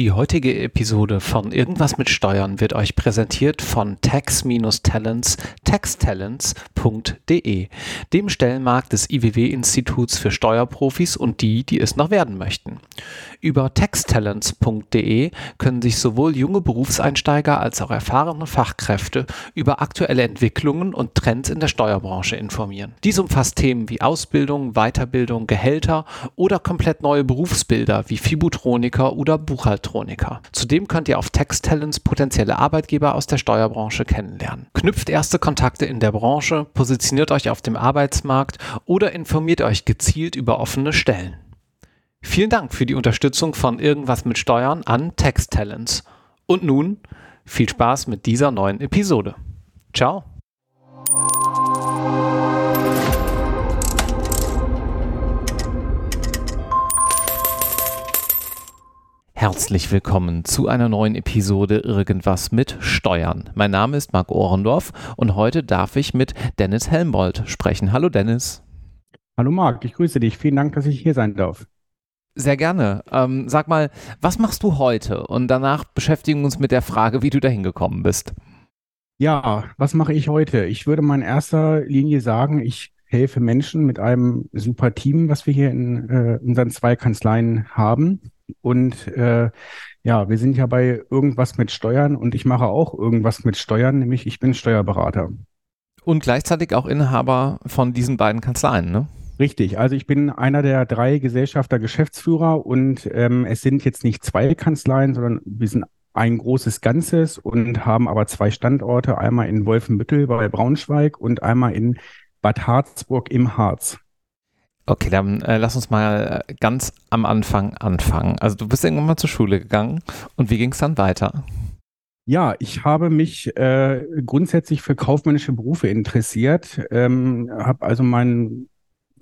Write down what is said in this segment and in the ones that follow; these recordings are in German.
Die heutige Episode von Irgendwas mit Steuern wird euch präsentiert von tax-talents, taxtalents.de, dem Stellenmarkt des IWW-Instituts für Steuerprofis und die, die es noch werden möchten. Über taxtalents.de können sich sowohl junge Berufseinsteiger als auch erfahrene Fachkräfte über aktuelle Entwicklungen und Trends in der Steuerbranche informieren. Dies umfasst Themen wie Ausbildung, Weiterbildung, Gehälter oder komplett neue Berufsbilder wie Fibutroniker oder Buchhalter. Elektroniker. Zudem könnt ihr auf Texttalents potenzielle Arbeitgeber aus der Steuerbranche kennenlernen. Knüpft erste Kontakte in der Branche, positioniert euch auf dem Arbeitsmarkt oder informiert euch gezielt über offene Stellen. Vielen Dank für die Unterstützung von Irgendwas mit Steuern an Texttalents. Und nun viel Spaß mit dieser neuen Episode. Ciao. Herzlich willkommen zu einer neuen Episode Irgendwas mit Steuern. Mein Name ist Marc Ohrendorf und heute darf ich mit Dennis Helmbold sprechen. Hallo Dennis. Hallo Marc, ich grüße dich. Vielen Dank, dass ich hier sein darf. Sehr gerne. Ähm, sag mal, was machst du heute? Und danach beschäftigen wir uns mit der Frage, wie du dahin gekommen bist. Ja, was mache ich heute? Ich würde mal in erster Linie sagen, ich helfe Menschen mit einem super Team, was wir hier in äh, unseren zwei Kanzleien haben. Und äh, ja, wir sind ja bei irgendwas mit Steuern und ich mache auch irgendwas mit Steuern, nämlich ich bin Steuerberater. Und gleichzeitig auch Inhaber von diesen beiden Kanzleien, ne? Richtig, also ich bin einer der drei Gesellschafter Geschäftsführer und ähm, es sind jetzt nicht zwei Kanzleien, sondern wir sind ein großes Ganzes und haben aber zwei Standorte, einmal in Wolfenbüttel bei Braunschweig und einmal in Bad Harzburg im Harz. Okay, dann äh, lass uns mal äh, ganz am Anfang anfangen. Also du bist irgendwann mal zur Schule gegangen und wie ging es dann weiter? Ja, ich habe mich äh, grundsätzlich für kaufmännische Berufe interessiert, ähm, habe also meinen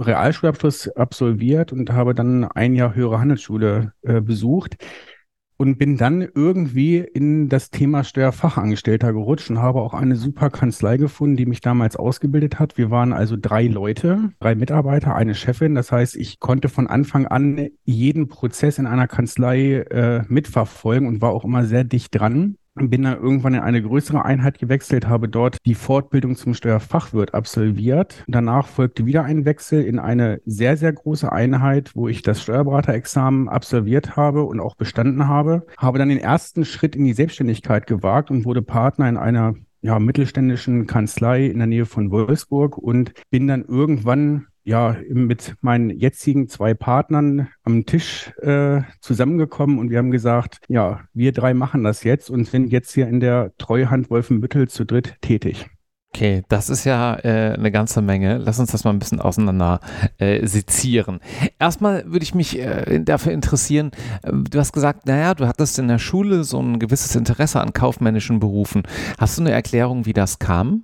Realschulabschluss absolviert und habe dann ein Jahr höhere Handelsschule äh, besucht und bin dann irgendwie in das Thema Steuerfachangestellter gerutscht und habe auch eine super Kanzlei gefunden, die mich damals ausgebildet hat. Wir waren also drei Leute, drei Mitarbeiter, eine Chefin. Das heißt, ich konnte von Anfang an jeden Prozess in einer Kanzlei äh, mitverfolgen und war auch immer sehr dicht dran bin dann irgendwann in eine größere Einheit gewechselt, habe dort die Fortbildung zum Steuerfachwirt absolviert. Danach folgte wieder ein Wechsel in eine sehr, sehr große Einheit, wo ich das Steuerberaterexamen absolviert habe und auch bestanden habe. Habe dann den ersten Schritt in die Selbstständigkeit gewagt und wurde Partner in einer ja, mittelständischen Kanzlei in der Nähe von Wolfsburg und bin dann irgendwann ja, mit meinen jetzigen zwei Partnern am Tisch äh, zusammengekommen und wir haben gesagt, ja, wir drei machen das jetzt und sind jetzt hier in der Treuhand Wolfenbüttel zu dritt tätig. Okay, das ist ja äh, eine ganze Menge. Lass uns das mal ein bisschen auseinander äh, sezieren. Erstmal würde ich mich äh, dafür interessieren, äh, du hast gesagt, naja, du hattest in der Schule so ein gewisses Interesse an kaufmännischen Berufen. Hast du eine Erklärung, wie das kam?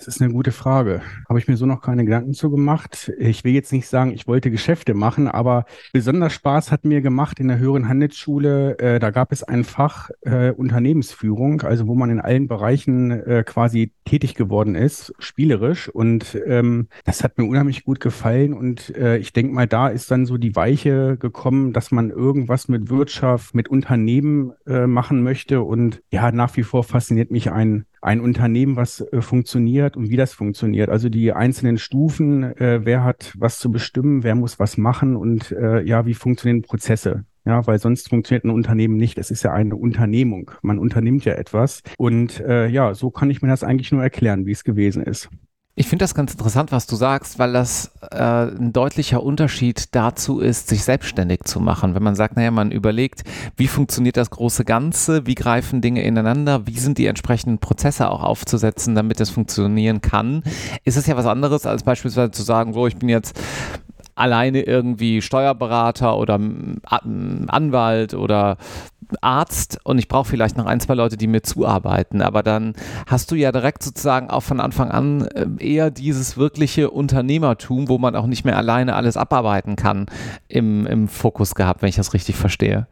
Das ist eine gute Frage. Habe ich mir so noch keine Gedanken zu gemacht. Ich will jetzt nicht sagen, ich wollte Geschäfte machen, aber besonders Spaß hat mir gemacht in der höheren Handelsschule. Äh, da gab es ein Fach äh, Unternehmensführung, also wo man in allen Bereichen äh, quasi tätig geworden ist, spielerisch. Und ähm, das hat mir unheimlich gut gefallen. Und äh, ich denke mal, da ist dann so die Weiche gekommen, dass man irgendwas mit Wirtschaft, mit Unternehmen äh, machen möchte. Und ja, nach wie vor fasziniert mich ein ein Unternehmen, was äh, funktioniert und wie das funktioniert. Also die einzelnen Stufen, äh, wer hat was zu bestimmen, wer muss was machen und äh, ja, wie funktionieren Prozesse. Ja, weil sonst funktioniert ein Unternehmen nicht. Es ist ja eine Unternehmung. Man unternimmt ja etwas. Und äh, ja, so kann ich mir das eigentlich nur erklären, wie es gewesen ist. Ich finde das ganz interessant, was du sagst, weil das äh, ein deutlicher Unterschied dazu ist, sich selbstständig zu machen. Wenn man sagt, naja, man überlegt, wie funktioniert das große Ganze, wie greifen Dinge ineinander, wie sind die entsprechenden Prozesse auch aufzusetzen, damit es funktionieren kann, ist es ja was anderes, als beispielsweise zu sagen, so, ich bin jetzt alleine irgendwie Steuerberater oder Anwalt oder Arzt und ich brauche vielleicht noch ein, zwei Leute, die mir zuarbeiten. Aber dann hast du ja direkt sozusagen auch von Anfang an äh, eher dieses wirkliche Unternehmertum, wo man auch nicht mehr alleine alles abarbeiten kann, im, im Fokus gehabt, wenn ich das richtig verstehe.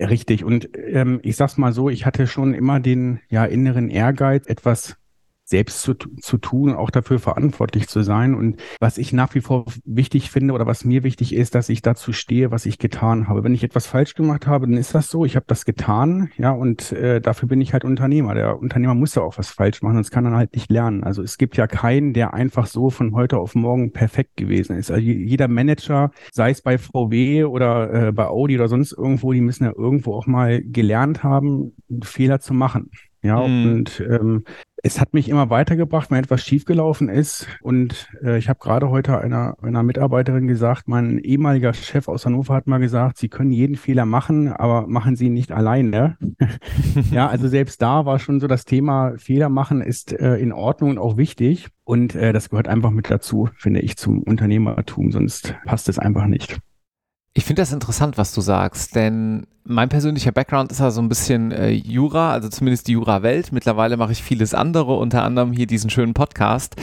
Richtig. Und ähm, ich sag's mal so, ich hatte schon immer den ja, inneren Ehrgeiz, etwas selbst zu, zu tun, auch dafür verantwortlich zu sein. Und was ich nach wie vor wichtig finde oder was mir wichtig ist, dass ich dazu stehe, was ich getan habe. Wenn ich etwas falsch gemacht habe, dann ist das so. Ich habe das getan, ja, und äh, dafür bin ich halt Unternehmer. Der Unternehmer muss ja auch was falsch machen, sonst kann er halt nicht lernen. Also es gibt ja keinen, der einfach so von heute auf morgen perfekt gewesen ist. Also jeder Manager, sei es bei VW oder äh, bei Audi oder sonst irgendwo, die müssen ja irgendwo auch mal gelernt haben, Fehler zu machen. Ja, mhm. und ähm, es hat mich immer weitergebracht, wenn etwas schiefgelaufen ist. Und äh, ich habe gerade heute einer, einer Mitarbeiterin gesagt, mein ehemaliger Chef aus Hannover hat mal gesagt, Sie können jeden Fehler machen, aber machen Sie ihn nicht alleine. ja, also selbst da war schon so das Thema Fehler machen ist äh, in Ordnung und auch wichtig. Und äh, das gehört einfach mit dazu, finde ich, zum Unternehmertum, sonst passt es einfach nicht. Ich finde das interessant, was du sagst, denn mein persönlicher Background ist ja so ein bisschen äh, Jura, also zumindest die Jura-Welt. Mittlerweile mache ich vieles andere, unter anderem hier diesen schönen Podcast.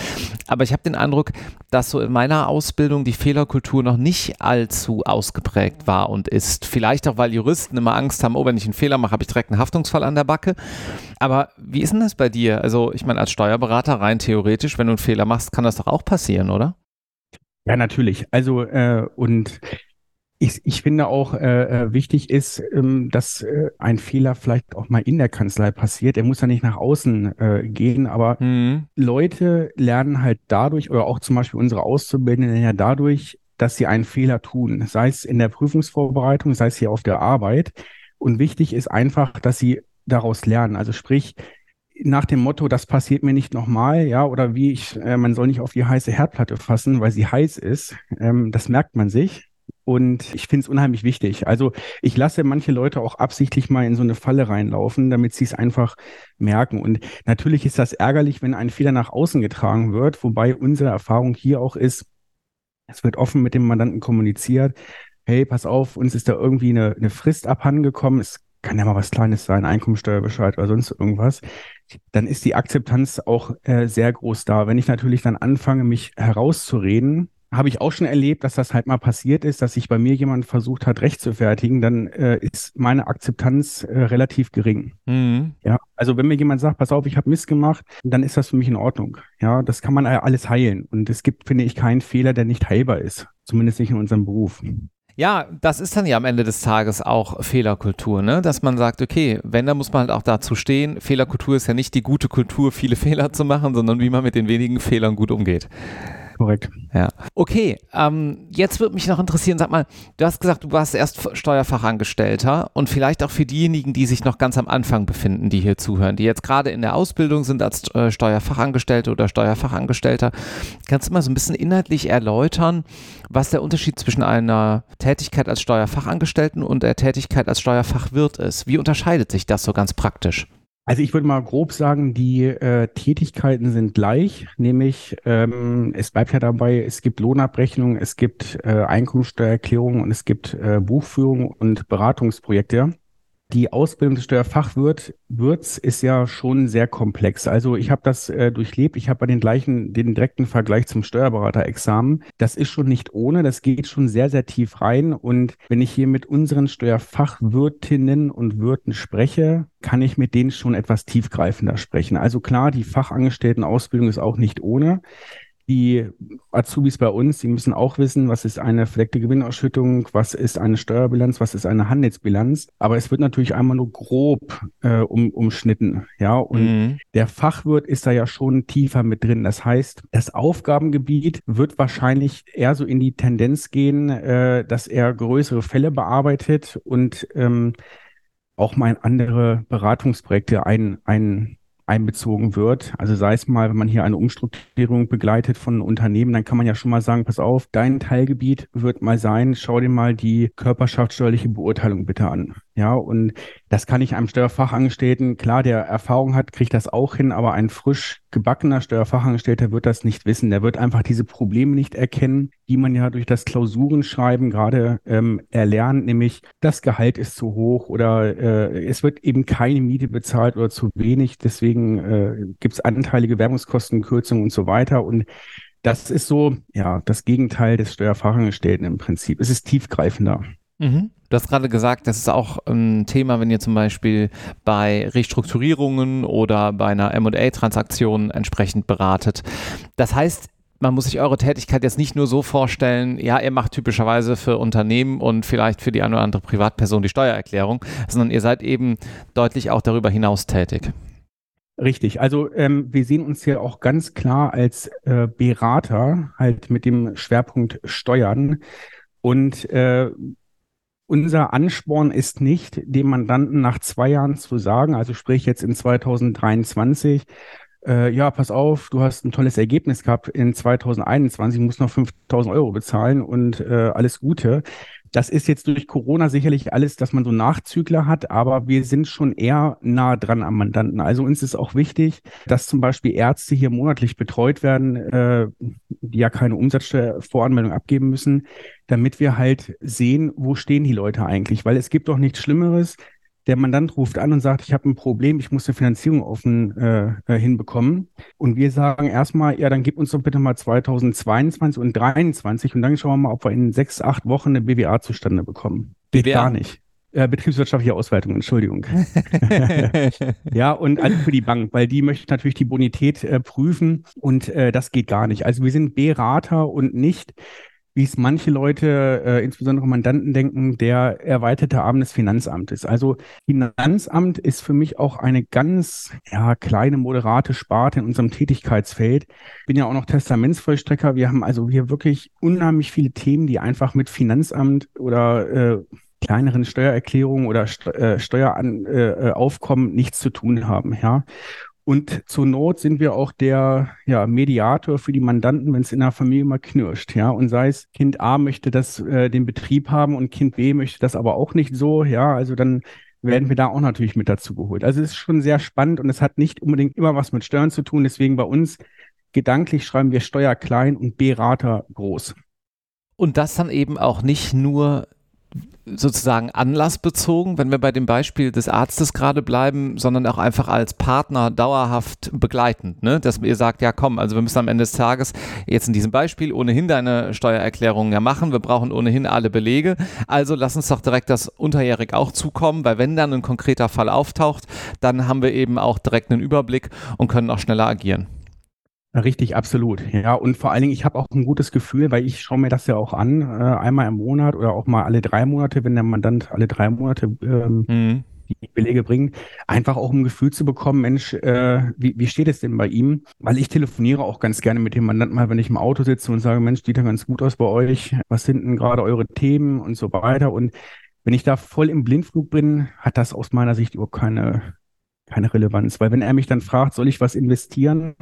Aber ich habe den Eindruck, dass so in meiner Ausbildung die Fehlerkultur noch nicht allzu ausgeprägt war und ist. Vielleicht auch, weil Juristen immer Angst haben, oh, wenn ich einen Fehler mache, habe ich direkt einen Haftungsfall an der Backe. Aber wie ist denn das bei dir? Also ich meine, als Steuerberater rein theoretisch, wenn du einen Fehler machst, kann das doch auch passieren, oder? Ja, natürlich. Also äh, und ich, ich finde auch äh, äh, wichtig ist, ähm, dass äh, ein Fehler vielleicht auch mal in der Kanzlei passiert. Er muss ja nicht nach außen äh, gehen, aber mhm. Leute lernen halt dadurch oder auch zum Beispiel unsere Auszubildenden ja dadurch, dass sie einen Fehler tun, sei es in der Prüfungsvorbereitung, sei es hier auf der Arbeit. Und wichtig ist einfach, dass sie daraus lernen. Also sprich, nach dem Motto, das passiert mir nicht nochmal, ja, oder wie ich, äh, man soll nicht auf die heiße Herdplatte fassen, weil sie heiß ist. Ähm, das merkt man sich. Und ich finde es unheimlich wichtig. Also ich lasse manche Leute auch absichtlich mal in so eine Falle reinlaufen, damit sie es einfach merken. Und natürlich ist das ärgerlich, wenn ein Fehler nach außen getragen wird, wobei unsere Erfahrung hier auch ist, es wird offen mit dem Mandanten kommuniziert. Hey, pass auf, uns ist da irgendwie eine, eine Frist abhandengekommen. Es kann ja mal was Kleines sein, Einkommensteuerbescheid oder sonst irgendwas. Dann ist die Akzeptanz auch äh, sehr groß da. Wenn ich natürlich dann anfange, mich herauszureden, habe ich auch schon erlebt, dass das halt mal passiert ist, dass sich bei mir jemand versucht hat, recht zu fertigen, dann äh, ist meine Akzeptanz äh, relativ gering. Mhm. Ja, also wenn mir jemand sagt, pass auf, ich habe Mist gemacht, dann ist das für mich in Ordnung. Ja, das kann man alles heilen. Und es gibt, finde ich, keinen Fehler, der nicht heilbar ist. Zumindest nicht in unserem Beruf. Ja, das ist dann ja am Ende des Tages auch Fehlerkultur, ne? Dass man sagt, okay, wenn, dann muss man halt auch dazu stehen. Fehlerkultur ist ja nicht die gute Kultur, viele Fehler zu machen, sondern wie man mit den wenigen Fehlern gut umgeht korrekt. Ja. Okay, ähm, jetzt würde mich noch interessieren, sag mal, du hast gesagt, du warst erst Steuerfachangestellter und vielleicht auch für diejenigen, die sich noch ganz am Anfang befinden, die hier zuhören, die jetzt gerade in der Ausbildung sind als äh, Steuerfachangestellte oder Steuerfachangestellter, kannst du mal so ein bisschen inhaltlich erläutern, was der Unterschied zwischen einer Tätigkeit als Steuerfachangestellten und der Tätigkeit als Steuerfachwirt ist? Wie unterscheidet sich das so ganz praktisch? Also ich würde mal grob sagen, die äh, Tätigkeiten sind gleich, nämlich ähm, es bleibt ja dabei, es gibt Lohnabrechnung, es gibt äh, Einkommensteuererklärung und es gibt äh, Buchführung und Beratungsprojekte die Ausbildung des Steuerfachwirts ist ja schon sehr komplex. Also ich habe das äh, durchlebt. Ich habe bei den gleichen, den direkten Vergleich zum Steuerberaterexamen. Das ist schon nicht ohne. Das geht schon sehr, sehr tief rein. Und wenn ich hier mit unseren Steuerfachwirtinnen und Wirten spreche, kann ich mit denen schon etwas tiefgreifender sprechen. Also klar, die Fachangestelltenausbildung ist auch nicht ohne die Azubis bei uns, die müssen auch wissen, was ist eine verdeckte Gewinnausschüttung, was ist eine Steuerbilanz, was ist eine Handelsbilanz. Aber es wird natürlich einmal nur grob äh, um, umschnitten. Ja, und mhm. der Fachwirt ist da ja schon tiefer mit drin. Das heißt, das Aufgabengebiet wird wahrscheinlich eher so in die Tendenz gehen, äh, dass er größere Fälle bearbeitet und ähm, auch mal andere Beratungsprojekte ein, ein einbezogen wird. Also sei es mal, wenn man hier eine Umstrukturierung begleitet von Unternehmen, dann kann man ja schon mal sagen, pass auf, dein Teilgebiet wird mal sein, schau dir mal die körperschaftssteuerliche Beurteilung bitte an. Ja, und das kann ich einem Steuerfachangestellten, klar, der Erfahrung hat, kriegt das auch hin, aber ein frisch gebackener Steuerfachangestellter wird das nicht wissen. Der wird einfach diese Probleme nicht erkennen, die man ja durch das Klausurenschreiben gerade ähm, erlernt, nämlich das Gehalt ist zu hoch oder äh, es wird eben keine Miete bezahlt oder zu wenig. Deswegen äh, gibt es anteilige Werbungskostenkürzungen und so weiter. Und das ist so, ja, das Gegenteil des Steuerfachangestellten im Prinzip. Es ist tiefgreifender. Mhm. Du hast gerade gesagt, das ist auch ein Thema, wenn ihr zum Beispiel bei Restrukturierungen oder bei einer MA-Transaktion entsprechend beratet. Das heißt, man muss sich eure Tätigkeit jetzt nicht nur so vorstellen, ja, ihr macht typischerweise für Unternehmen und vielleicht für die eine oder andere Privatperson die Steuererklärung, sondern ihr seid eben deutlich auch darüber hinaus tätig. Richtig. Also ähm, wir sehen uns hier auch ganz klar als äh, Berater, halt mit dem Schwerpunkt Steuern. Und äh, unser Ansporn ist nicht, dem Mandanten nach zwei Jahren zu sagen, also sprich jetzt in 2023, äh, ja, pass auf, du hast ein tolles Ergebnis gehabt in 2021, musst noch 5000 Euro bezahlen und äh, alles Gute. Das ist jetzt durch Corona sicherlich alles, dass man so Nachzügler hat, aber wir sind schon eher nah dran am Mandanten. Also uns ist auch wichtig, dass zum Beispiel Ärzte hier monatlich betreut werden, äh, die ja keine Umsatzsteuervoranmeldung abgeben müssen, damit wir halt sehen, wo stehen die Leute eigentlich. Weil es gibt doch nichts Schlimmeres, der Mandant ruft an und sagt, ich habe ein Problem, ich muss eine Finanzierung offen äh, äh hinbekommen. Und wir sagen erstmal, ja, dann gib uns doch bitte mal 2022 und 2023 und dann schauen wir mal, ob wir in sechs, acht Wochen eine BWA zustande bekommen. Geht BWA? gar nicht. Äh, betriebswirtschaftliche Auswertung, Entschuldigung. ja, und also für die Bank, weil die möchte natürlich die Bonität äh, prüfen und äh, das geht gar nicht. Also wir sind Berater und nicht wie es manche Leute, äh, insbesondere Mandanten denken, der erweiterte Arm des Finanzamtes. Also Finanzamt ist für mich auch eine ganz ja, kleine, moderate Sparte in unserem Tätigkeitsfeld. Bin ja auch noch Testamentsvollstrecker. Wir haben also hier wirklich unheimlich viele Themen, die einfach mit Finanzamt oder äh, kleineren Steuererklärungen oder äh, Steueraufkommen äh, nichts zu tun haben. Ja. Und zur Not sind wir auch der ja, Mediator für die Mandanten, wenn es in der Familie mal knirscht. Ja, und sei es Kind A möchte das äh, den Betrieb haben und Kind B möchte das aber auch nicht so. Ja, also dann werden wir da auch natürlich mit dazu geholt. Also es ist schon sehr spannend und es hat nicht unbedingt immer was mit Steuern zu tun. Deswegen bei uns gedanklich schreiben wir Steuer klein und Berater groß. Und das dann eben auch nicht nur sozusagen anlassbezogen, wenn wir bei dem Beispiel des Arztes gerade bleiben, sondern auch einfach als Partner dauerhaft begleitend, ne? dass ihr sagt, ja komm, also wir müssen am Ende des Tages jetzt in diesem Beispiel ohnehin deine Steuererklärung ja machen, wir brauchen ohnehin alle Belege, also lass uns doch direkt das unterjährig auch zukommen, weil wenn dann ein konkreter Fall auftaucht, dann haben wir eben auch direkt einen Überblick und können auch schneller agieren. Richtig, absolut. Ja, und vor allen Dingen, ich habe auch ein gutes Gefühl, weil ich schaue mir das ja auch an, äh, einmal im Monat oder auch mal alle drei Monate, wenn der Mandant alle drei Monate ähm, mhm. die Belege bringt, einfach auch ein Gefühl zu bekommen, Mensch, äh, wie, wie steht es denn bei ihm? Weil ich telefoniere auch ganz gerne mit dem Mandanten mal, wenn ich im Auto sitze und sage, Mensch, sieht ja ganz gut aus bei euch, was sind denn gerade eure Themen und so weiter. Und wenn ich da voll im Blindflug bin, hat das aus meiner Sicht überhaupt keine, keine Relevanz. Weil wenn er mich dann fragt, soll ich was investieren?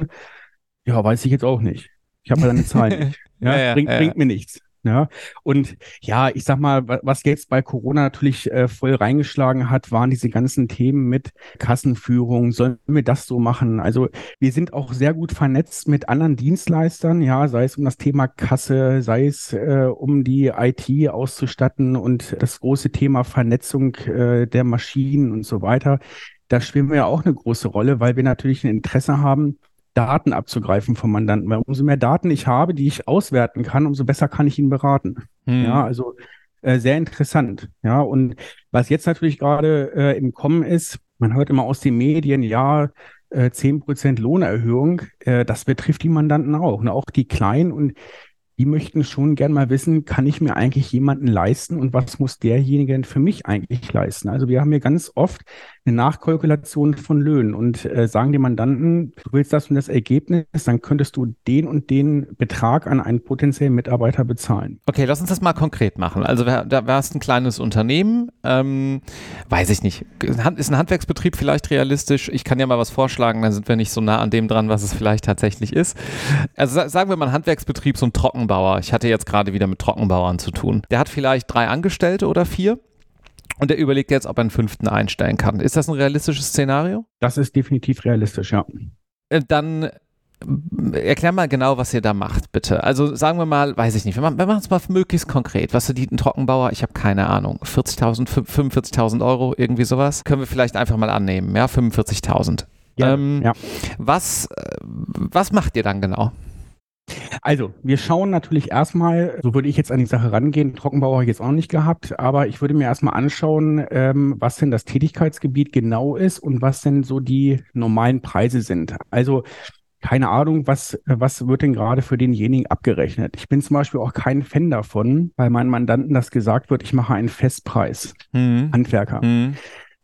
Ja, weiß ich jetzt auch nicht. Ich habe ja deine Zahlen nicht. Ja, ja, ja bringt, bringt mir nichts. Ja, und ja, ich sag mal, was jetzt bei Corona natürlich äh, voll reingeschlagen hat, waren diese ganzen Themen mit Kassenführung. Sollen wir das so machen? Also wir sind auch sehr gut vernetzt mit anderen Dienstleistern, ja, sei es um das Thema Kasse, sei es äh, um die IT auszustatten und das große Thema Vernetzung äh, der Maschinen und so weiter. Da spielen wir ja auch eine große Rolle, weil wir natürlich ein Interesse haben, Daten abzugreifen vom Mandanten. Weil umso mehr Daten ich habe, die ich auswerten kann, umso besser kann ich ihn beraten. Hm. Ja, also äh, sehr interessant. Ja, und was jetzt natürlich gerade äh, im Kommen ist, man hört immer aus den Medien, ja, äh, 10% Lohnerhöhung, äh, das betrifft die Mandanten auch. Ne? Auch die Kleinen und die möchten schon gern mal wissen, kann ich mir eigentlich jemanden leisten und was muss derjenige denn für mich eigentlich leisten? Also wir haben hier ganz oft eine Nachkalkulation von Löhnen und äh, sagen dem Mandanten, du willst das und das Ergebnis, dann könntest du den und den Betrag an einen potenziellen Mitarbeiter bezahlen. Okay, lass uns das mal konkret machen. Also da wärst ein kleines Unternehmen, ähm, weiß ich nicht, ist ein Handwerksbetrieb vielleicht realistisch? Ich kann ja mal was vorschlagen, dann sind wir nicht so nah an dem dran, was es vielleicht tatsächlich ist. Also sagen wir mal ein Handwerksbetrieb, so ein Trocken Trockenbauer. Ich hatte jetzt gerade wieder mit Trockenbauern zu tun. Der hat vielleicht drei Angestellte oder vier. Und der überlegt jetzt, ob er einen fünften einstellen kann. Ist das ein realistisches Szenario? Das ist definitiv realistisch, ja. Äh, dann äh, erklär mal genau, was ihr da macht, bitte. Also sagen wir mal, weiß ich nicht, wir machen es mal möglichst konkret. Was verdient ein Trockenbauer? Ich habe keine Ahnung. 40.000, 45.000 Euro, irgendwie sowas? Können wir vielleicht einfach mal annehmen, ja? 45.000. Ja, ähm, ja. Was, äh, was macht ihr dann genau? Also, wir schauen natürlich erstmal, so würde ich jetzt an die Sache rangehen, Trockenbau habe ich jetzt auch nicht gehabt, aber ich würde mir erstmal anschauen, ähm, was denn das Tätigkeitsgebiet genau ist und was denn so die normalen Preise sind. Also, keine Ahnung, was, was wird denn gerade für denjenigen abgerechnet? Ich bin zum Beispiel auch kein Fan davon, weil meinen Mandanten das gesagt wird, ich mache einen Festpreis. Mhm. Handwerker. Mhm.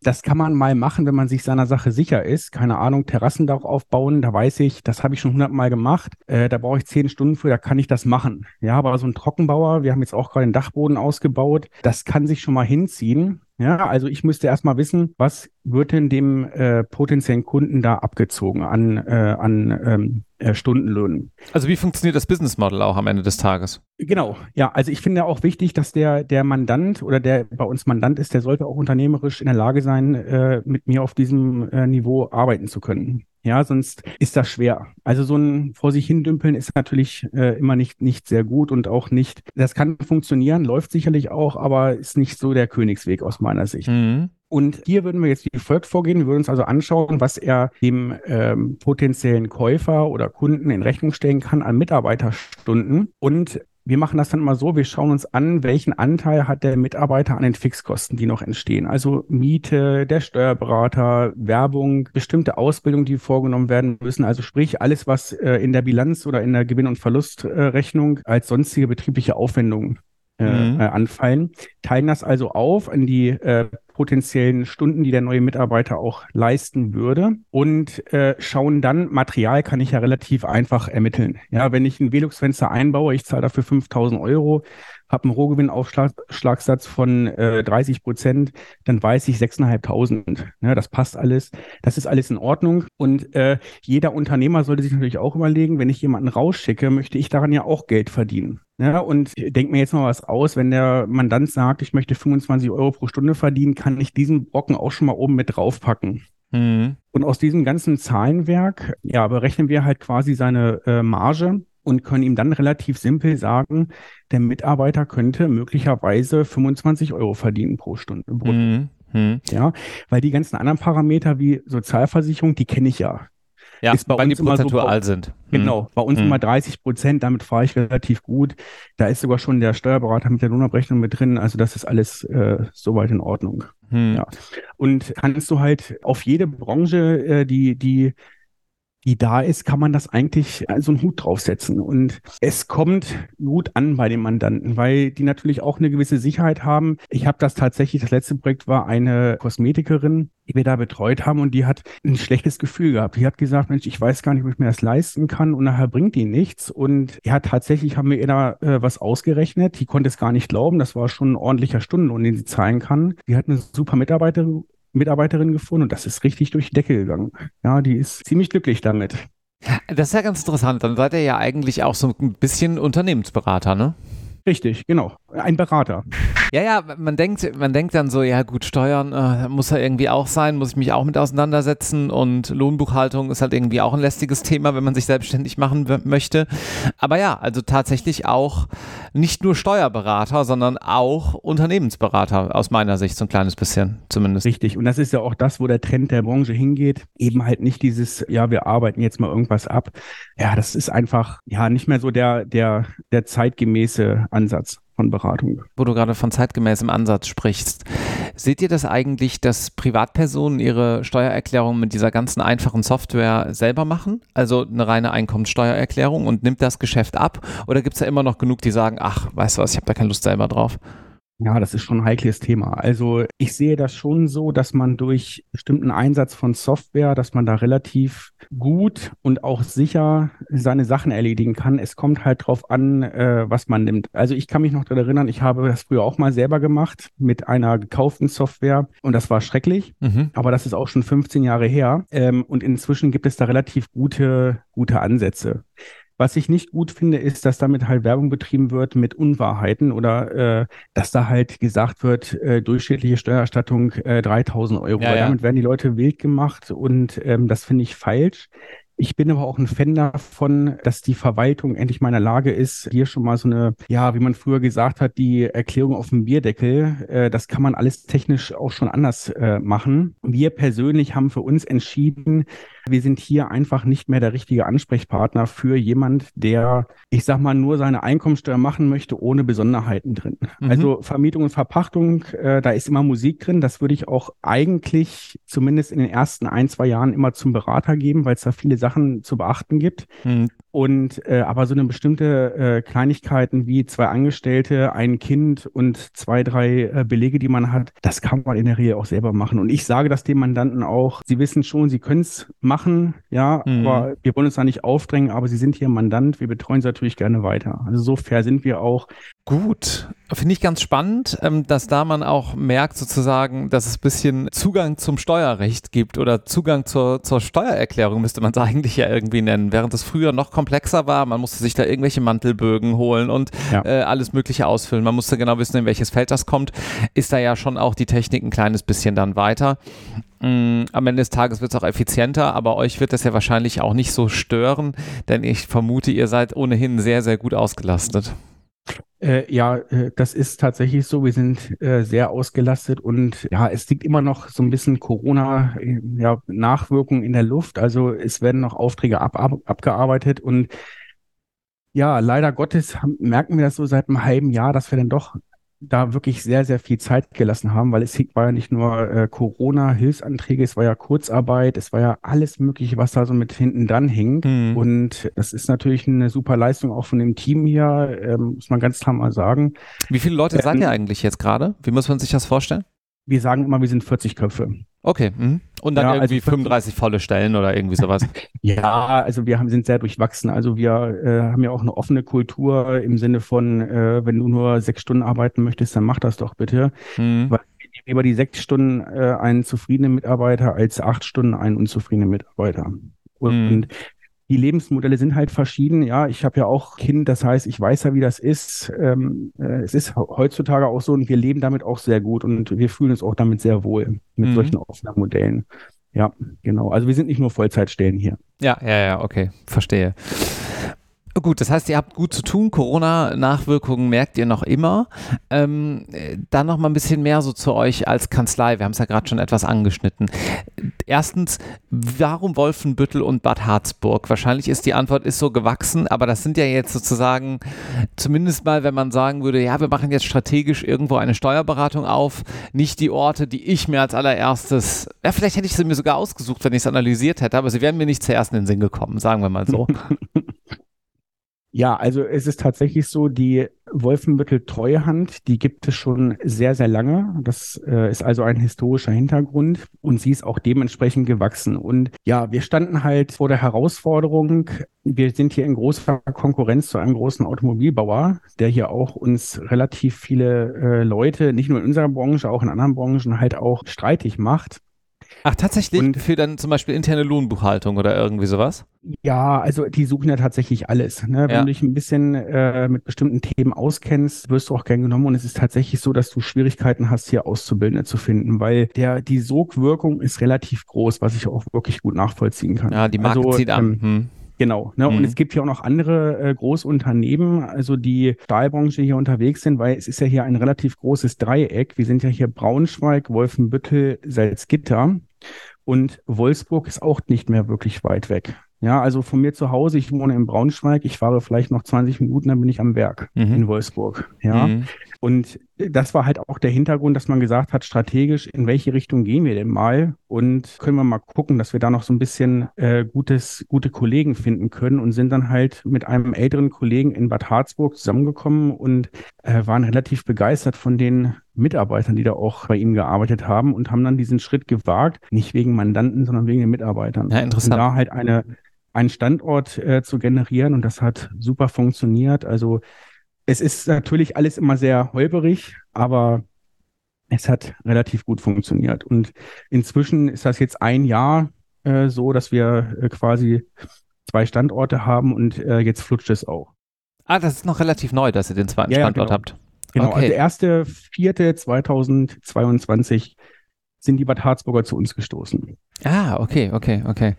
Das kann man mal machen, wenn man sich seiner Sache sicher ist. Keine Ahnung, Terrassendach aufbauen, da weiß ich, das habe ich schon hundertmal gemacht. Äh, da brauche ich zehn Stunden für, da kann ich das machen. Ja, aber so ein Trockenbauer, wir haben jetzt auch gerade den Dachboden ausgebaut, das kann sich schon mal hinziehen. Ja, also ich müsste erstmal wissen, was wird denn dem äh, potenziellen Kunden da abgezogen an, äh, an ähm, äh, Stundenlöhnen. Also wie funktioniert das Business Model auch am Ende des Tages? Genau, ja, also ich finde auch wichtig, dass der, der Mandant oder der bei uns Mandant ist, der sollte auch unternehmerisch in der Lage sein, äh, mit mir auf diesem äh, Niveau arbeiten zu können. Ja, sonst ist das schwer. Also so ein vor sich hin dümpeln ist natürlich äh, immer nicht, nicht sehr gut und auch nicht, das kann funktionieren, läuft sicherlich auch, aber ist nicht so der Königsweg aus meiner Sicht. Mhm. Und hier würden wir jetzt wie folgt vorgehen. Wir würden uns also anschauen, was er dem ähm, potenziellen Käufer oder Kunden in Rechnung stellen kann an Mitarbeiterstunden und wir machen das dann immer so, wir schauen uns an, welchen Anteil hat der Mitarbeiter an den Fixkosten, die noch entstehen. Also Miete, der Steuerberater, Werbung, bestimmte Ausbildung, die vorgenommen werden müssen. Also sprich alles, was äh, in der Bilanz oder in der Gewinn- und Verlustrechnung als sonstige betriebliche Aufwendung äh, mhm. äh, anfallen, teilen das also auf an die äh, potenziellen Stunden, die der neue Mitarbeiter auch leisten würde und äh, schauen dann, Material kann ich ja relativ einfach ermitteln. Ja, wenn ich ein Velux-Fenster einbaue, ich zahle dafür 5000 Euro, habe einen Rohgewinnaufschlagssatz von äh, 30 Prozent, dann weiß ich 6.500. Ja, das passt alles. Das ist alles in Ordnung. Und äh, jeder Unternehmer sollte sich natürlich auch überlegen, wenn ich jemanden rausschicke, möchte ich daran ja auch Geld verdienen. Ja, und denk mir jetzt mal was aus, wenn der Mandant sagt, ich möchte 25 Euro pro Stunde verdienen, kann ich diesen Brocken auch schon mal oben mit draufpacken. Mhm. Und aus diesem ganzen Zahlenwerk, ja, berechnen wir halt quasi seine äh, Marge und können ihm dann relativ simpel sagen, der Mitarbeiter könnte möglicherweise 25 Euro verdienen pro Stunde. Mhm. Mhm. Ja, weil die ganzen anderen Parameter wie Sozialversicherung, die kenne ich ja. Ja, ist bei weil uns die prozentual so, sind. Genau, hm. bei uns hm. immer 30 Prozent, damit fahre ich relativ gut. Da ist sogar schon der Steuerberater mit der Lohnabrechnung mit drin, also das ist alles äh, soweit in Ordnung. Hm. Ja. Und kannst du halt auf jede Branche, äh, die, die die da ist, kann man das eigentlich so einen Hut draufsetzen. Und es kommt gut an bei den Mandanten, weil die natürlich auch eine gewisse Sicherheit haben. Ich habe das tatsächlich, das letzte Projekt war eine Kosmetikerin, die wir da betreut haben und die hat ein schlechtes Gefühl gehabt. Die hat gesagt, Mensch, ich weiß gar nicht, ob ich mir das leisten kann und nachher bringt die nichts. Und ja, tatsächlich haben wir ihr da äh, was ausgerechnet. Die konnte es gar nicht glauben. Das war schon ein ordentlicher Stundenlohn, den sie zahlen kann. Die hat eine super Mitarbeiterin Mitarbeiterin gefunden und das ist richtig durch die Decke gegangen. Ja, die ist ziemlich glücklich damit. Das ist ja ganz interessant. Dann seid ihr ja eigentlich auch so ein bisschen Unternehmensberater, ne? Richtig, genau. Ein Berater. Ja, ja, man denkt, man denkt dann so, ja gut, Steuern äh, muss ja irgendwie auch sein, muss ich mich auch mit auseinandersetzen und Lohnbuchhaltung ist halt irgendwie auch ein lästiges Thema, wenn man sich selbstständig machen möchte. Aber ja, also tatsächlich auch nicht nur Steuerberater, sondern auch Unternehmensberater aus meiner Sicht so ein kleines bisschen zumindest. Richtig. Und das ist ja auch das, wo der Trend der Branche hingeht. Eben halt nicht dieses, ja, wir arbeiten jetzt mal irgendwas ab. Ja, das ist einfach, ja, nicht mehr so der, der, der zeitgemäße Ansatz von Beratung. Wo du gerade von zeitgemäßem Ansatz sprichst. Seht ihr das eigentlich, dass Privatpersonen ihre Steuererklärung mit dieser ganzen einfachen Software selber machen? Also eine reine Einkommenssteuererklärung und nimmt das Geschäft ab? Oder gibt es da immer noch genug, die sagen, ach, weißt du was, ich habe da keine Lust selber drauf? Ja, das ist schon ein heikles Thema. Also ich sehe das schon so, dass man durch bestimmten Einsatz von Software, dass man da relativ gut und auch sicher seine Sachen erledigen kann. Es kommt halt drauf an, äh, was man nimmt. Also ich kann mich noch daran erinnern, ich habe das früher auch mal selber gemacht mit einer gekauften Software und das war schrecklich. Mhm. Aber das ist auch schon 15 Jahre her. Ähm, und inzwischen gibt es da relativ gute, gute Ansätze. Was ich nicht gut finde, ist, dass damit halt Werbung betrieben wird mit Unwahrheiten oder äh, dass da halt gesagt wird, äh, durchschnittliche Steuererstattung äh, 3000 Euro. Ja, ja. Damit werden die Leute wild gemacht und ähm, das finde ich falsch. Ich bin aber auch ein Fan davon, dass die Verwaltung endlich mal in der Lage ist, hier schon mal so eine, ja, wie man früher gesagt hat, die Erklärung auf dem Bierdeckel, äh, das kann man alles technisch auch schon anders äh, machen. Wir persönlich haben für uns entschieden, wir sind hier einfach nicht mehr der richtige Ansprechpartner für jemand, der, ich sag mal, nur seine Einkommensteuer machen möchte, ohne Besonderheiten drin. Mhm. Also Vermietung und Verpachtung, äh, da ist immer Musik drin. Das würde ich auch eigentlich zumindest in den ersten ein, zwei Jahren immer zum Berater geben, weil es da viele Sachen zu beachten gibt. Mhm. Und äh, aber so eine bestimmte äh, Kleinigkeiten wie zwei Angestellte, ein Kind und zwei, drei äh, Belege, die man hat, das kann man in der Regel auch selber machen. Und ich sage das dem Mandanten auch, sie wissen schon, sie können es machen, ja, mhm. aber wir wollen uns da nicht aufdrängen, aber sie sind hier Mandant, wir betreuen sie natürlich gerne weiter. Also so fair sind wir auch. Gut, finde ich ganz spannend, ähm, dass da man auch merkt sozusagen, dass es ein bisschen Zugang zum Steuerrecht gibt oder Zugang zur, zur Steuererklärung müsste man es eigentlich ja irgendwie nennen, während es früher noch komplexer war. Man musste sich da irgendwelche Mantelbögen holen und ja. äh, alles Mögliche ausfüllen. Man musste genau wissen, in welches Feld das kommt. Ist da ja schon auch die Technik ein kleines bisschen dann weiter. Mm, am Ende des Tages wird es auch effizienter, aber euch wird das ja wahrscheinlich auch nicht so stören, denn ich vermute, ihr seid ohnehin sehr, sehr gut ausgelastet. Äh, ja, äh, das ist tatsächlich so. Wir sind äh, sehr ausgelastet und ja, es liegt immer noch so ein bisschen Corona-Nachwirkung ja, in der Luft. Also es werden noch Aufträge ab, ab, abgearbeitet und ja, leider Gottes merken wir das so seit einem halben Jahr, dass wir dann doch da wirklich sehr, sehr viel Zeit gelassen haben, weil es war ja nicht nur äh, Corona-Hilfsanträge, es war ja Kurzarbeit, es war ja alles Mögliche, was da so mit hinten dran hing. Mhm. Und das ist natürlich eine super Leistung auch von dem Team hier, ähm, muss man ganz klar mal sagen. Wie viele Leute ähm, seid ihr eigentlich jetzt gerade? Wie muss man sich das vorstellen? Wir sagen immer, wir sind 40 Köpfe. Okay. Mhm. Und dann ja, irgendwie also 35 volle Stellen oder irgendwie sowas. ja, also wir haben, sind sehr durchwachsen. Also wir äh, haben ja auch eine offene Kultur im Sinne von, äh, wenn du nur sechs Stunden arbeiten möchtest, dann mach das doch bitte. Mhm. Weil lieber die sechs Stunden äh, einen zufriedenen Mitarbeiter als acht Stunden einen unzufriedenen Mitarbeiter. Und, mhm die Lebensmodelle sind halt verschieden. Ja, ich habe ja auch Kind, das heißt, ich weiß ja, wie das ist. Ähm, äh, es ist heutzutage auch so und wir leben damit auch sehr gut und wir fühlen uns auch damit sehr wohl mit mhm. solchen offenen Modellen. Ja, genau. Also wir sind nicht nur Vollzeitstellen hier. Ja, ja, ja, okay, verstehe. Gut, das heißt, ihr habt gut zu tun. Corona-Nachwirkungen merkt ihr noch immer. Ähm, dann noch mal ein bisschen mehr so zu euch als Kanzlei. Wir haben es ja gerade schon etwas angeschnitten. Erstens, warum Wolfenbüttel und Bad Harzburg? Wahrscheinlich ist die Antwort ist so gewachsen, aber das sind ja jetzt sozusagen zumindest mal, wenn man sagen würde, ja, wir machen jetzt strategisch irgendwo eine Steuerberatung auf, nicht die Orte, die ich mir als allererstes, ja, vielleicht hätte ich sie mir sogar ausgesucht, wenn ich es analysiert hätte, aber sie wären mir nicht zuerst in den Sinn gekommen, sagen wir mal so. Ja, also es ist tatsächlich so, die Wolfenbüttel Treuhand, die gibt es schon sehr, sehr lange. Das äh, ist also ein historischer Hintergrund und sie ist auch dementsprechend gewachsen. Und ja, wir standen halt vor der Herausforderung, wir sind hier in großer Konkurrenz zu einem großen Automobilbauer, der hier auch uns relativ viele äh, Leute, nicht nur in unserer Branche, auch in anderen Branchen halt auch streitig macht. Ach, tatsächlich? Und für dann zum Beispiel interne Lohnbuchhaltung oder irgendwie sowas? Ja, also die suchen ja tatsächlich alles. Ne? Wenn ja. du dich ein bisschen äh, mit bestimmten Themen auskennst, wirst du auch gern genommen. Und es ist tatsächlich so, dass du Schwierigkeiten hast, hier Auszubildende zu finden, weil der, die Sogwirkung ist relativ groß, was ich auch wirklich gut nachvollziehen kann. Ja, die Marke also, zieht an. Ähm, hm. Genau. Ne? Mhm. Und es gibt hier auch noch andere äh, Großunternehmen, also die Stahlbranche hier unterwegs sind, weil es ist ja hier ein relativ großes Dreieck. Wir sind ja hier Braunschweig, Wolfenbüttel, Salzgitter. Und Wolfsburg ist auch nicht mehr wirklich weit weg. Ja, also von mir zu Hause, ich wohne in Braunschweig, ich fahre vielleicht noch 20 Minuten, dann bin ich am Werk mhm. in Wolfsburg. Ja. Mhm. Und das war halt auch der Hintergrund, dass man gesagt hat, strategisch, in welche Richtung gehen wir denn mal? Und können wir mal gucken, dass wir da noch so ein bisschen äh, gutes, gute Kollegen finden können und sind dann halt mit einem älteren Kollegen in Bad Harzburg zusammengekommen und äh, waren relativ begeistert von den Mitarbeitern, die da auch bei ihm gearbeitet haben und haben dann diesen Schritt gewagt, nicht wegen Mandanten, sondern wegen den Mitarbeitern. Ja, interessant. Und da halt eine, einen Standort äh, zu generieren und das hat super funktioniert. Also es ist natürlich alles immer sehr holperig, aber es hat relativ gut funktioniert. Und inzwischen ist das jetzt ein Jahr äh, so, dass wir äh, quasi zwei Standorte haben und äh, jetzt flutscht es auch. Ah, das ist noch relativ neu, dass ihr den zweiten ja, Standort ja, genau. habt. Genau, okay. also der erste vierte 2022 sind die Bad Harzburger zu uns gestoßen. Ah, okay, okay, okay.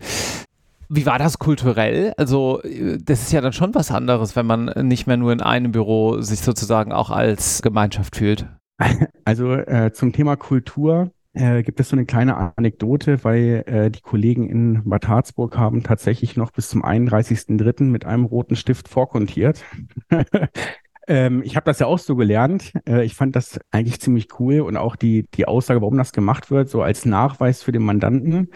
Wie war das kulturell? Also, das ist ja dann schon was anderes, wenn man nicht mehr nur in einem Büro sich sozusagen auch als Gemeinschaft fühlt. Also äh, zum Thema Kultur äh, gibt es so eine kleine Anekdote, weil äh, die Kollegen in Bad Harzburg haben tatsächlich noch bis zum 31.03. mit einem roten Stift vorkontiert. ähm, ich habe das ja auch so gelernt. Äh, ich fand das eigentlich ziemlich cool und auch die, die Aussage, warum das gemacht wird, so als Nachweis für den Mandanten.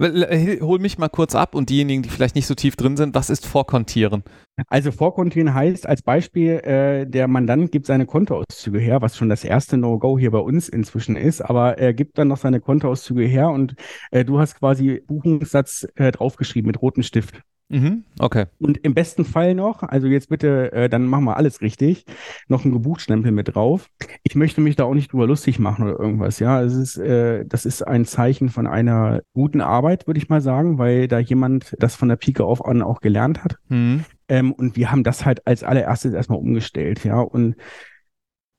Hol mich mal kurz ab und diejenigen, die vielleicht nicht so tief drin sind, was ist Vorkontieren? Also Vorkontieren heißt als Beispiel, äh, der Mandant gibt seine Kontoauszüge her, was schon das erste No-Go hier bei uns inzwischen ist, aber er gibt dann noch seine Kontoauszüge her und äh, du hast quasi Buchungssatz äh, draufgeschrieben mit rotem Stift. Mhm, okay. Und im besten Fall noch, also jetzt bitte, äh, dann machen wir alles richtig, noch ein Gebuchstempel mit drauf. Ich möchte mich da auch nicht drüber lustig machen oder irgendwas, ja. Es ist, äh, das ist ein Zeichen von einer guten Arbeit, würde ich mal sagen, weil da jemand das von der Pike auf an auch gelernt hat. Mhm. Ähm, und wir haben das halt als allererstes erstmal umgestellt, ja. Und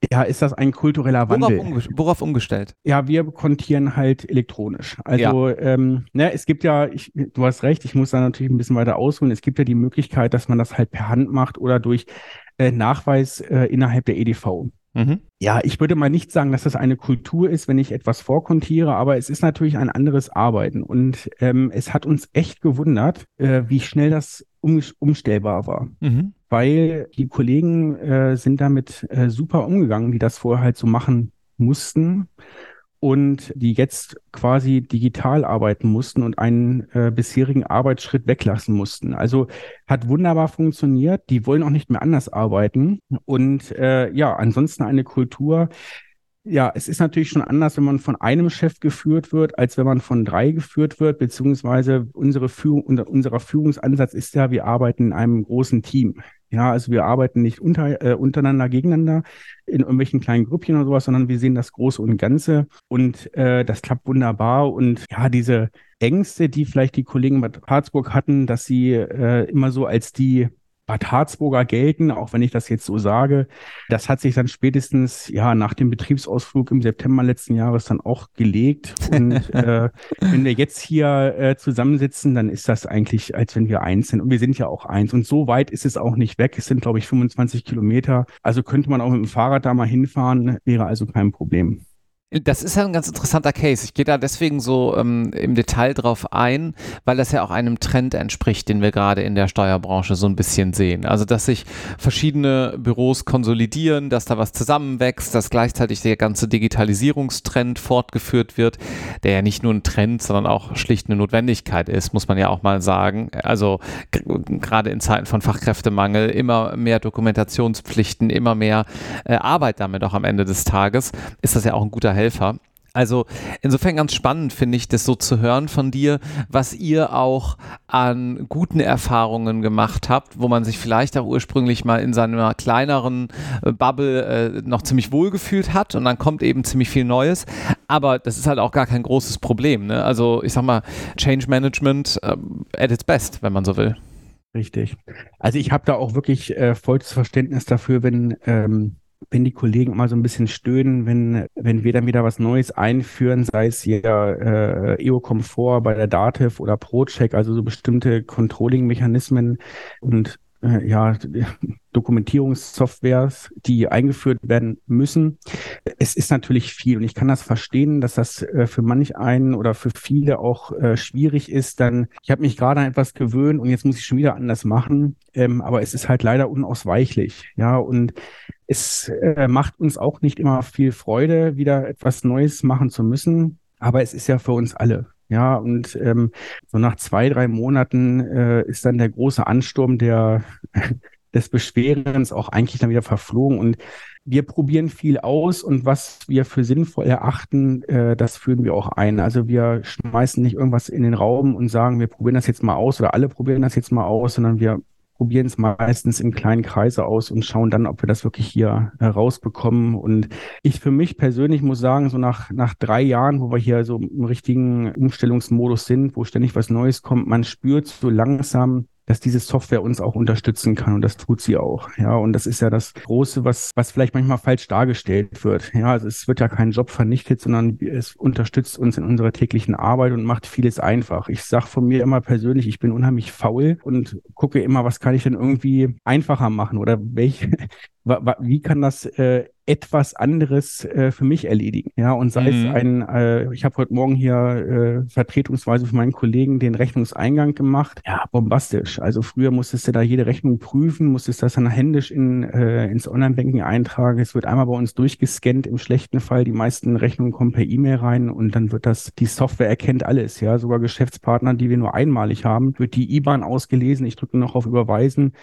ja, ist das ein kultureller Wandel? Worauf, umge worauf umgestellt? Ja, wir kontieren halt elektronisch. Also, ja. ähm, ne, es gibt ja, ich, du hast recht, ich muss da natürlich ein bisschen weiter ausholen. Es gibt ja die Möglichkeit, dass man das halt per Hand macht oder durch äh, Nachweis äh, innerhalb der EDV. Mhm. Ja, ich würde mal nicht sagen, dass das eine Kultur ist, wenn ich etwas vorkontiere, aber es ist natürlich ein anderes Arbeiten. Und ähm, es hat uns echt gewundert, äh, wie schnell das um, umstellbar war. Mhm. Weil die Kollegen äh, sind damit äh, super umgegangen, die das vorher halt so machen mussten und die jetzt quasi digital arbeiten mussten und einen äh, bisherigen Arbeitsschritt weglassen mussten. Also hat wunderbar funktioniert. Die wollen auch nicht mehr anders arbeiten. Und äh, ja, ansonsten eine Kultur. Ja, es ist natürlich schon anders, wenn man von einem Chef geführt wird, als wenn man von drei geführt wird, beziehungsweise unsere Führung, unser, Führungsansatz ist ja, wir arbeiten in einem großen Team. Ja, also wir arbeiten nicht unter, äh, untereinander gegeneinander in irgendwelchen kleinen Grüppchen oder sowas, sondern wir sehen das Große und Ganze und äh, das klappt wunderbar. Und ja, diese Ängste, die vielleicht die Kollegen bei Harzburg hatten, dass sie äh, immer so als die Bad Harzburger gelten, auch wenn ich das jetzt so sage. Das hat sich dann spätestens ja nach dem Betriebsausflug im September letzten Jahres dann auch gelegt. Und äh, wenn wir jetzt hier äh, zusammensitzen, dann ist das eigentlich, als wenn wir eins sind. Und wir sind ja auch eins. Und so weit ist es auch nicht weg. Es sind, glaube ich, 25 Kilometer. Also könnte man auch mit dem Fahrrad da mal hinfahren, wäre also kein Problem. Das ist ja ein ganz interessanter Case. Ich gehe da deswegen so ähm, im Detail drauf ein, weil das ja auch einem Trend entspricht, den wir gerade in der Steuerbranche so ein bisschen sehen. Also, dass sich verschiedene Büros konsolidieren, dass da was zusammenwächst, dass gleichzeitig der ganze Digitalisierungstrend fortgeführt wird, der ja nicht nur ein Trend, sondern auch schlicht eine Notwendigkeit ist, muss man ja auch mal sagen. Also, gerade in Zeiten von Fachkräftemangel immer mehr Dokumentationspflichten, immer mehr äh, Arbeit damit auch am Ende des Tages, ist das ja auch ein guter Helfer. Also insofern ganz spannend finde ich das so zu hören von dir, was ihr auch an guten Erfahrungen gemacht habt, wo man sich vielleicht auch ursprünglich mal in seiner kleineren äh, Bubble äh, noch ziemlich wohl gefühlt hat und dann kommt eben ziemlich viel Neues. Aber das ist halt auch gar kein großes Problem. Ne? Also ich sag mal, Change Management äh, at its best, wenn man so will. Richtig. Also ich habe da auch wirklich äh, vollstes Verständnis dafür, wenn ähm, wenn die Kollegen mal so ein bisschen stöhnen, wenn, wenn wir dann wieder was Neues einführen, sei es hier äh, EO-Komfort bei der Dativ oder ProCheck, also so bestimmte Controlling-Mechanismen und äh, ja, Dokumentierungssoftwares, die eingeführt werden müssen. Es ist natürlich viel und ich kann das verstehen, dass das äh, für manch einen oder für viele auch äh, schwierig ist. Dann, ich habe mich gerade an etwas gewöhnt und jetzt muss ich schon wieder anders machen. Ähm, aber es ist halt leider unausweichlich. Ja, und es äh, macht uns auch nicht immer viel Freude, wieder etwas Neues machen zu müssen. Aber es ist ja für uns alle. Ja, und ähm, so nach zwei, drei Monaten äh, ist dann der große Ansturm der, des Beschwerens auch eigentlich dann wieder verflogen. Und wir probieren viel aus und was wir für sinnvoll erachten, äh, das führen wir auch ein. Also wir schmeißen nicht irgendwas in den Raum und sagen, wir probieren das jetzt mal aus oder alle probieren das jetzt mal aus, sondern wir probieren es meistens in kleinen Kreise aus und schauen dann, ob wir das wirklich hier herausbekommen. Und ich für mich persönlich muss sagen, so nach, nach drei Jahren, wo wir hier so im richtigen Umstellungsmodus sind, wo ständig was Neues kommt, man spürt so langsam, dass diese Software uns auch unterstützen kann und das tut sie auch. Ja, und das ist ja das Große, was, was vielleicht manchmal falsch dargestellt wird. Ja, also es wird ja kein Job vernichtet, sondern es unterstützt uns in unserer täglichen Arbeit und macht vieles einfach. Ich sage von mir immer persönlich, ich bin unheimlich faul und gucke immer, was kann ich denn irgendwie einfacher machen oder welche, wie kann das äh, etwas anderes äh, für mich erledigen. Ja, und sei mhm. es ein, äh, ich habe heute Morgen hier äh, vertretungsweise für meinen Kollegen den Rechnungseingang gemacht. Ja, bombastisch. Also früher musstest du da jede Rechnung prüfen, musstest das dann händisch in, äh, ins Online-Banking eintragen. Es wird einmal bei uns durchgescannt im schlechten Fall. Die meisten Rechnungen kommen per E-Mail rein und dann wird das, die Software erkennt alles. Ja, sogar Geschäftspartner, die wir nur einmalig haben, wird die IBAN ausgelesen. Ich drücke noch auf Überweisen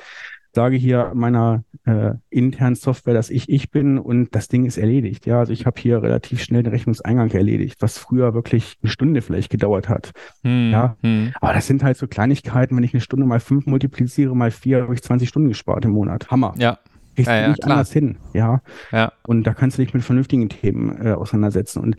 sage hier meiner äh, internen Software, dass ich ich bin und das Ding ist erledigt. Ja, also ich habe hier relativ schnell den Rechnungseingang erledigt, was früher wirklich eine Stunde vielleicht gedauert hat. Hm, ja, hm. aber das sind halt so Kleinigkeiten. Wenn ich eine Stunde mal fünf multipliziere mal vier, habe ich 20 Stunden gespart im Monat. Hammer. Ja. Kriegst ja, du nicht klar. anders hin. Ja. ja. Und da kannst du dich mit vernünftigen Themen äh, auseinandersetzen. Und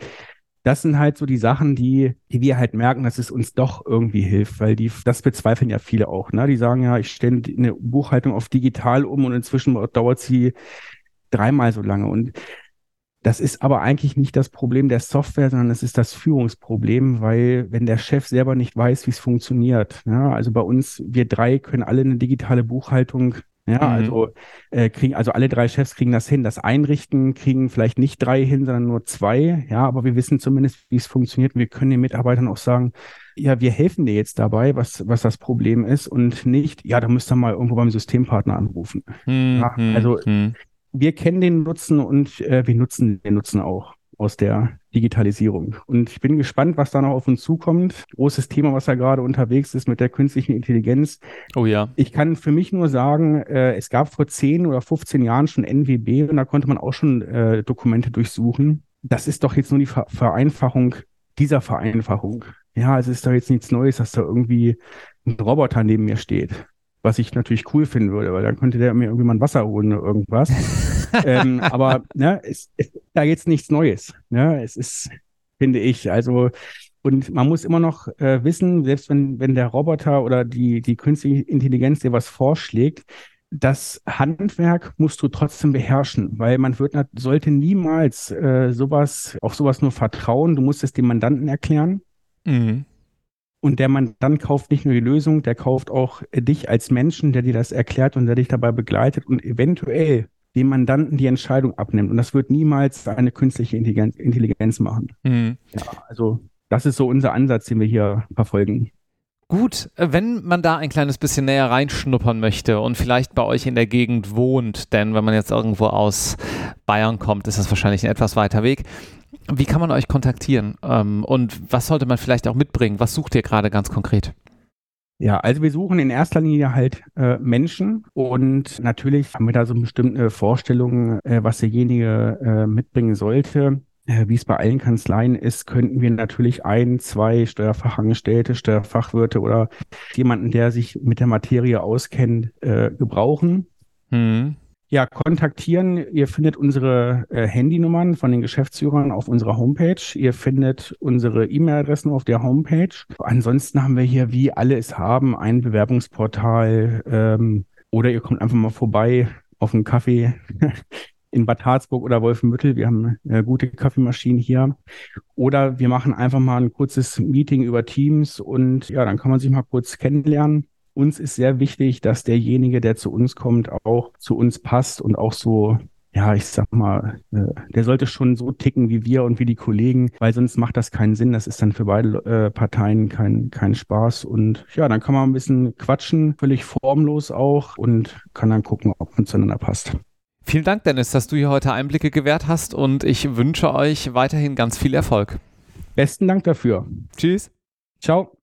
das sind halt so die Sachen, die, die wir halt merken, dass es uns doch irgendwie hilft, weil die, das bezweifeln ja viele auch. Ne? Die sagen ja, ich stelle eine Buchhaltung auf digital um und inzwischen dauert sie dreimal so lange. Und das ist aber eigentlich nicht das Problem der Software, sondern es ist das Führungsproblem, weil wenn der Chef selber nicht weiß, wie es funktioniert, ja, also bei uns, wir drei können alle eine digitale Buchhaltung ja, mhm. also äh, kriegen, also alle drei Chefs kriegen das hin. Das Einrichten kriegen vielleicht nicht drei hin, sondern nur zwei. Ja, aber wir wissen zumindest, wie es funktioniert. Wir können den Mitarbeitern auch sagen, ja, wir helfen dir jetzt dabei, was, was das Problem ist und nicht, ja, da müsst ihr mal irgendwo beim Systempartner anrufen. Mhm. Ja, also mhm. wir kennen den Nutzen und äh, wir nutzen den Nutzen auch aus der Digitalisierung. Und ich bin gespannt, was da noch auf uns zukommt. Großes Thema, was da gerade unterwegs ist mit der künstlichen Intelligenz. Oh ja. Ich kann für mich nur sagen, äh, es gab vor 10 oder 15 Jahren schon NWB und da konnte man auch schon äh, Dokumente durchsuchen. Das ist doch jetzt nur die Ver Vereinfachung dieser Vereinfachung. Ja, es ist doch jetzt nichts Neues, dass da irgendwie ein Roboter neben mir steht was ich natürlich cool finden würde, weil dann könnte der mir irgendwie mal ein Wasser holen oder irgendwas. ähm, aber ne, es, es ist da jetzt nichts Neues. Ne? Es ist, finde ich, also und man muss immer noch äh, wissen, selbst wenn, wenn der Roboter oder die, die künstliche Intelligenz dir was vorschlägt, das Handwerk musst du trotzdem beherrschen, weil man wird, sollte niemals äh, sowas, auf sowas nur vertrauen. Du musst es dem Mandanten erklären. Mhm. Und der Mandant kauft nicht nur die Lösung, der kauft auch dich als Menschen, der dir das erklärt und der dich dabei begleitet und eventuell dem Mandanten die Entscheidung abnimmt. Und das wird niemals eine künstliche Intelligenz, Intelligenz machen. Mhm. Ja, also das ist so unser Ansatz, den wir hier verfolgen. Gut, äh, wenn man da ein kleines bisschen näher reinschnuppern möchte und vielleicht bei euch in der Gegend wohnt, denn wenn man jetzt irgendwo aus Bayern kommt, ist das wahrscheinlich ein etwas weiter Weg. Wie kann man euch kontaktieren? Ähm, und was sollte man vielleicht auch mitbringen? Was sucht ihr gerade ganz konkret? Ja, also wir suchen in erster Linie halt äh, Menschen und natürlich haben wir da so bestimmte Vorstellungen, äh, was derjenige äh, mitbringen sollte. Äh, wie es bei allen Kanzleien ist, könnten wir natürlich ein, zwei Steuerfachangestellte, Steuerfachwirte oder jemanden, der sich mit der Materie auskennt, äh, gebrauchen. Mhm. Ja, kontaktieren. Ihr findet unsere äh, Handynummern von den Geschäftsführern auf unserer Homepage. Ihr findet unsere E-Mail-Adressen auf der Homepage. Ansonsten haben wir hier, wie alle es haben, ein Bewerbungsportal. Ähm, oder ihr kommt einfach mal vorbei auf einen Kaffee in Bad Harzburg oder Wolfenbüttel. Wir haben äh, gute Kaffeemaschinen hier. Oder wir machen einfach mal ein kurzes Meeting über Teams und ja, dann kann man sich mal kurz kennenlernen uns ist sehr wichtig, dass derjenige, der zu uns kommt, auch zu uns passt und auch so ja, ich sag mal, äh, der sollte schon so ticken wie wir und wie die Kollegen, weil sonst macht das keinen Sinn. Das ist dann für beide äh, Parteien kein, kein Spaß. Und ja, dann kann man ein bisschen quatschen, völlig formlos auch und kann dann gucken, ob man zueinander passt. Vielen Dank, Dennis, dass du hier heute Einblicke gewährt hast und ich wünsche euch weiterhin ganz viel Erfolg. Besten Dank dafür. Tschüss. Ciao.